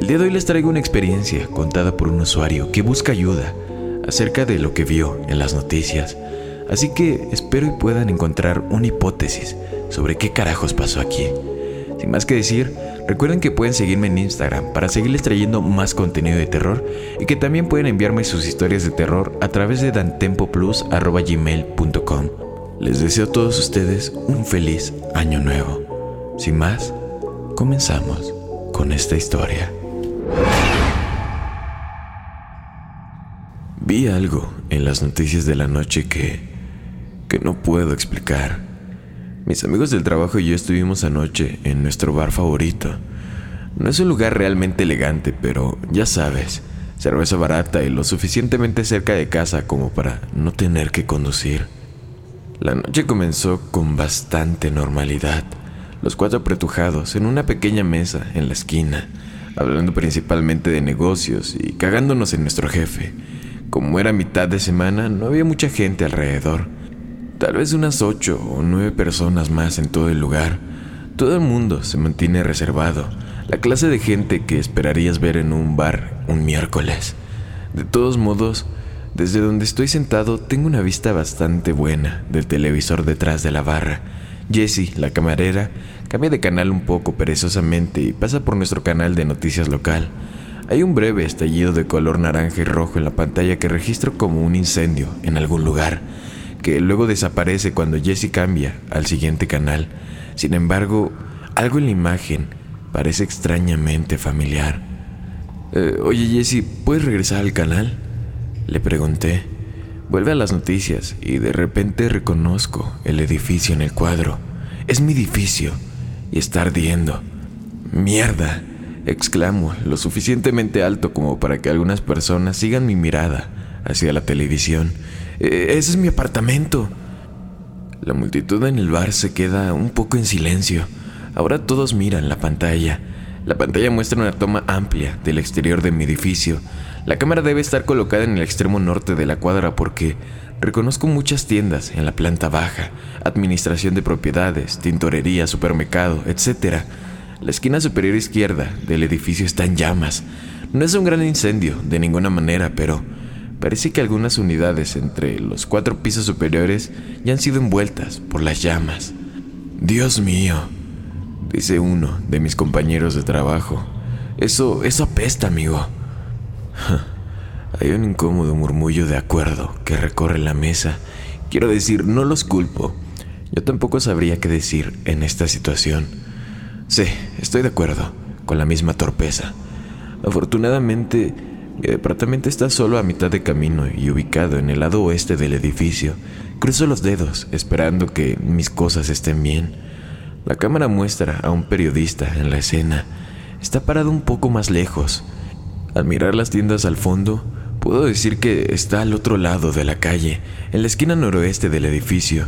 El día de hoy les traigo una experiencia contada por un usuario que busca ayuda acerca de lo que vio en las noticias. Así que espero y puedan encontrar una hipótesis sobre qué carajos pasó aquí. Sin más que decir, recuerden que pueden seguirme en Instagram para seguirles trayendo más contenido de terror y que también pueden enviarme sus historias de terror a través de dantempoplus.gmail.com. Les deseo a todos ustedes un feliz año nuevo. Sin más, comenzamos con esta historia. Vi algo en las noticias de la noche que que no puedo explicar. Mis amigos del trabajo y yo estuvimos anoche en nuestro bar favorito. No es un lugar realmente elegante, pero ya sabes, cerveza barata y lo suficientemente cerca de casa como para no tener que conducir. La noche comenzó con bastante normalidad. Los cuatro apretujados en una pequeña mesa en la esquina, hablando principalmente de negocios y cagándonos en nuestro jefe. Como era mitad de semana, no había mucha gente alrededor. Tal vez unas ocho o nueve personas más en todo el lugar. Todo el mundo se mantiene reservado, la clase de gente que esperarías ver en un bar un miércoles. De todos modos, desde donde estoy sentado tengo una vista bastante buena del televisor detrás de la barra. Jessie, la camarera, cambia de canal un poco perezosamente y pasa por nuestro canal de noticias local. Hay un breve estallido de color naranja y rojo en la pantalla que registro como un incendio en algún lugar que luego desaparece cuando Jesse cambia al siguiente canal. Sin embargo, algo en la imagen parece extrañamente familiar. Eh, oye Jesse, ¿puedes regresar al canal? Le pregunté. Vuelve a las noticias y de repente reconozco el edificio en el cuadro. Es mi edificio y está ardiendo. ¡Mierda! exclamo, lo suficientemente alto como para que algunas personas sigan mi mirada hacia la televisión. Eh, ese es mi apartamento. La multitud en el bar se queda un poco en silencio. Ahora todos miran la pantalla. La pantalla muestra una toma amplia del exterior de mi edificio. La cámara debe estar colocada en el extremo norte de la cuadra porque reconozco muchas tiendas en la planta baja, administración de propiedades, tintorería, supermercado, etc. La esquina superior izquierda del edificio está en llamas. No es un gran incendio, de ninguna manera, pero Parece que algunas unidades entre los cuatro pisos superiores ya han sido envueltas por las llamas. Dios mío, dice uno de mis compañeros de trabajo. Eso, eso apesta, amigo. Hay un incómodo murmullo de acuerdo que recorre la mesa. Quiero decir, no los culpo. Yo tampoco sabría qué decir en esta situación. Sí, estoy de acuerdo, con la misma torpeza. Afortunadamente, mi departamento está solo a mitad de camino y ubicado en el lado oeste del edificio. Cruzo los dedos esperando que mis cosas estén bien. La cámara muestra a un periodista en la escena. Está parado un poco más lejos. Al mirar las tiendas al fondo, puedo decir que está al otro lado de la calle, en la esquina noroeste del edificio.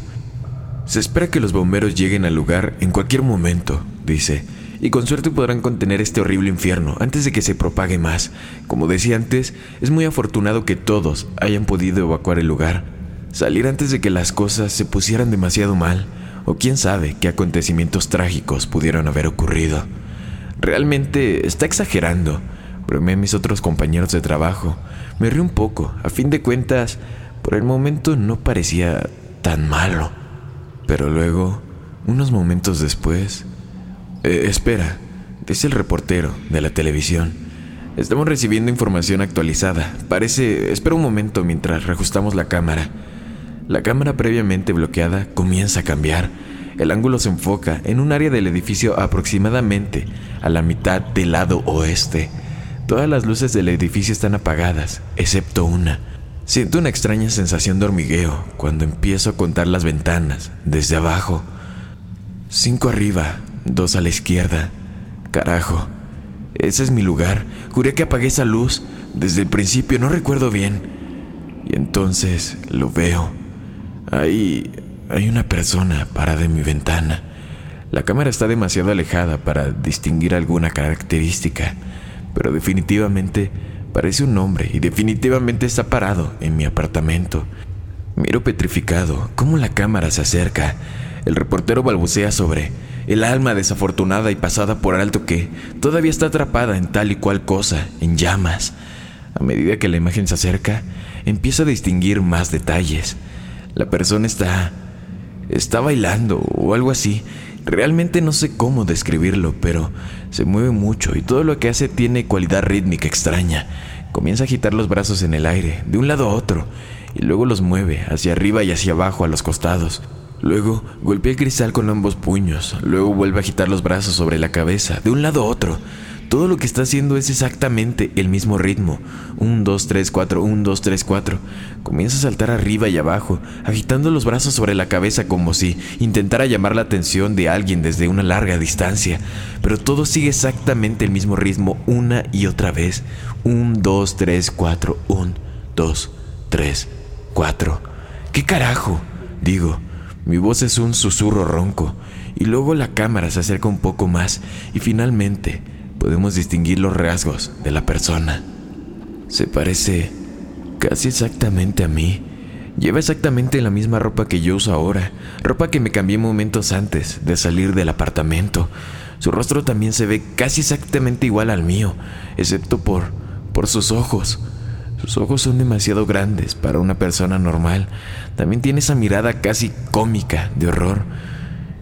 Se espera que los bomberos lleguen al lugar en cualquier momento, dice y con suerte podrán contener este horrible infierno antes de que se propague más. Como decía antes, es muy afortunado que todos hayan podido evacuar el lugar, salir antes de que las cosas se pusieran demasiado mal, o quién sabe qué acontecimientos trágicos pudieron haber ocurrido. Realmente está exagerando, bromeé a mis otros compañeros de trabajo. Me río un poco, a fin de cuentas, por el momento no parecía tan malo. Pero luego, unos momentos después, eh, espera, dice el reportero de la televisión. Estamos recibiendo información actualizada. Parece... Espera un momento mientras reajustamos la cámara. La cámara previamente bloqueada comienza a cambiar. El ángulo se enfoca en un área del edificio aproximadamente a la mitad del lado oeste. Todas las luces del edificio están apagadas, excepto una. Siento una extraña sensación de hormigueo cuando empiezo a contar las ventanas desde abajo. Cinco arriba, dos a la izquierda. Carajo, ese es mi lugar. Juré que apagué esa luz. Desde el principio no recuerdo bien. Y entonces lo veo. Ahí hay una persona parada en mi ventana. La cámara está demasiado alejada para distinguir alguna característica, pero definitivamente parece un hombre y definitivamente está parado en mi apartamento. Miro petrificado cómo la cámara se acerca. El reportero balbucea sobre el alma desafortunada y pasada por alto que todavía está atrapada en tal y cual cosa, en llamas. A medida que la imagen se acerca, empiezo a distinguir más detalles. La persona está... está bailando o algo así. Realmente no sé cómo describirlo, pero se mueve mucho y todo lo que hace tiene cualidad rítmica extraña. Comienza a agitar los brazos en el aire, de un lado a otro, y luego los mueve hacia arriba y hacia abajo a los costados. Luego golpea el cristal con ambos puños, luego vuelve a agitar los brazos sobre la cabeza, de un lado a otro. Todo lo que está haciendo es exactamente el mismo ritmo. 1, 2, 3, 4, 1, 2, 3, 4. Comienza a saltar arriba y abajo, agitando los brazos sobre la cabeza como si intentara llamar la atención de alguien desde una larga distancia. Pero todo sigue exactamente el mismo ritmo una y otra vez. 1, 2, 3, 4, 1, 2, 3, 4. ¿Qué carajo? Digo. Mi voz es un susurro ronco y luego la cámara se acerca un poco más y finalmente podemos distinguir los rasgos de la persona. Se parece casi exactamente a mí. Lleva exactamente la misma ropa que yo uso ahora, ropa que me cambié momentos antes de salir del apartamento. Su rostro también se ve casi exactamente igual al mío, excepto por por sus ojos. Sus ojos son demasiado grandes para una persona normal. También tiene esa mirada casi cómica de horror.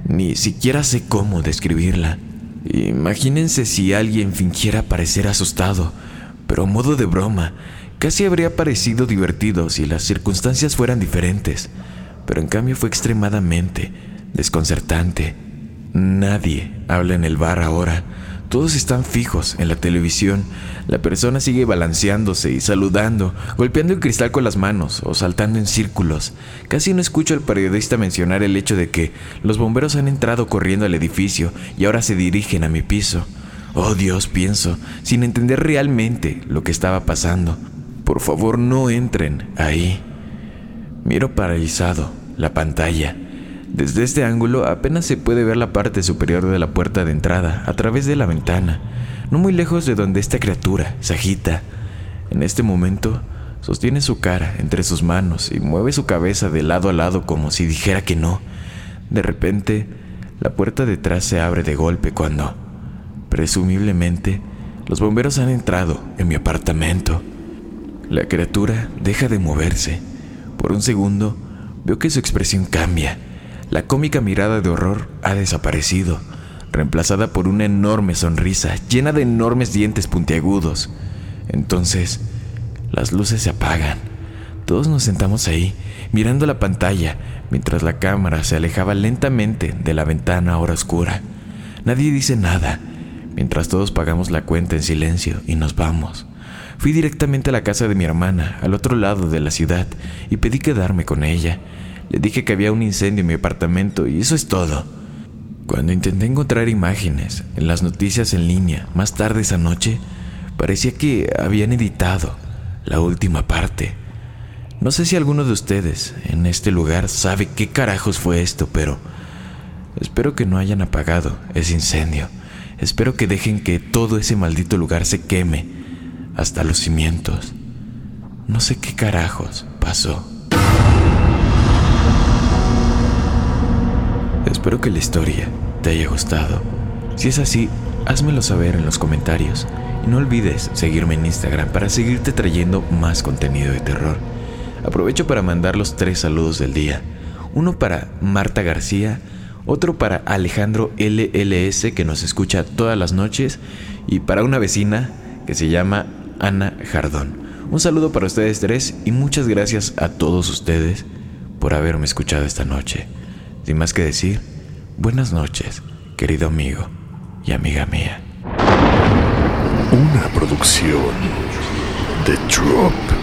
Ni siquiera sé cómo describirla. Imagínense si alguien fingiera parecer asustado, pero a modo de broma, casi habría parecido divertido si las circunstancias fueran diferentes, pero en cambio fue extremadamente desconcertante. Nadie habla en el bar ahora. Todos están fijos en la televisión. La persona sigue balanceándose y saludando, golpeando el cristal con las manos o saltando en círculos. Casi no escucho al periodista mencionar el hecho de que los bomberos han entrado corriendo al edificio y ahora se dirigen a mi piso. Oh Dios, pienso, sin entender realmente lo que estaba pasando. Por favor, no entren ahí. Miro paralizado la pantalla. Desde este ángulo apenas se puede ver la parte superior de la puerta de entrada a través de la ventana, no muy lejos de donde esta criatura se agita. En este momento sostiene su cara entre sus manos y mueve su cabeza de lado a lado como si dijera que no. De repente, la puerta detrás se abre de golpe cuando, presumiblemente, los bomberos han entrado en mi apartamento. La criatura deja de moverse. Por un segundo, veo que su expresión cambia la cómica mirada de horror ha desaparecido, reemplazada por una enorme sonrisa llena de enormes dientes puntiagudos. Entonces, las luces se apagan. Todos nos sentamos ahí, mirando la pantalla, mientras la cámara se alejaba lentamente de la ventana ahora oscura. Nadie dice nada, mientras todos pagamos la cuenta en silencio y nos vamos. Fui directamente a la casa de mi hermana, al otro lado de la ciudad, y pedí quedarme con ella. Le dije que había un incendio en mi apartamento y eso es todo. Cuando intenté encontrar imágenes en las noticias en línea más tarde esa noche, parecía que habían editado la última parte. No sé si alguno de ustedes en este lugar sabe qué carajos fue esto, pero espero que no hayan apagado ese incendio. Espero que dejen que todo ese maldito lugar se queme hasta los cimientos. No sé qué carajos pasó. Espero que la historia te haya gustado. Si es así, házmelo saber en los comentarios. Y no olvides seguirme en Instagram para seguirte trayendo más contenido de terror. Aprovecho para mandar los tres saludos del día. Uno para Marta García, otro para Alejandro LLS que nos escucha todas las noches y para una vecina que se llama Ana Jardón. Un saludo para ustedes tres y muchas gracias a todos ustedes por haberme escuchado esta noche. Sin más que decir, buenas noches, querido amigo y amiga mía. Una producción de Drop.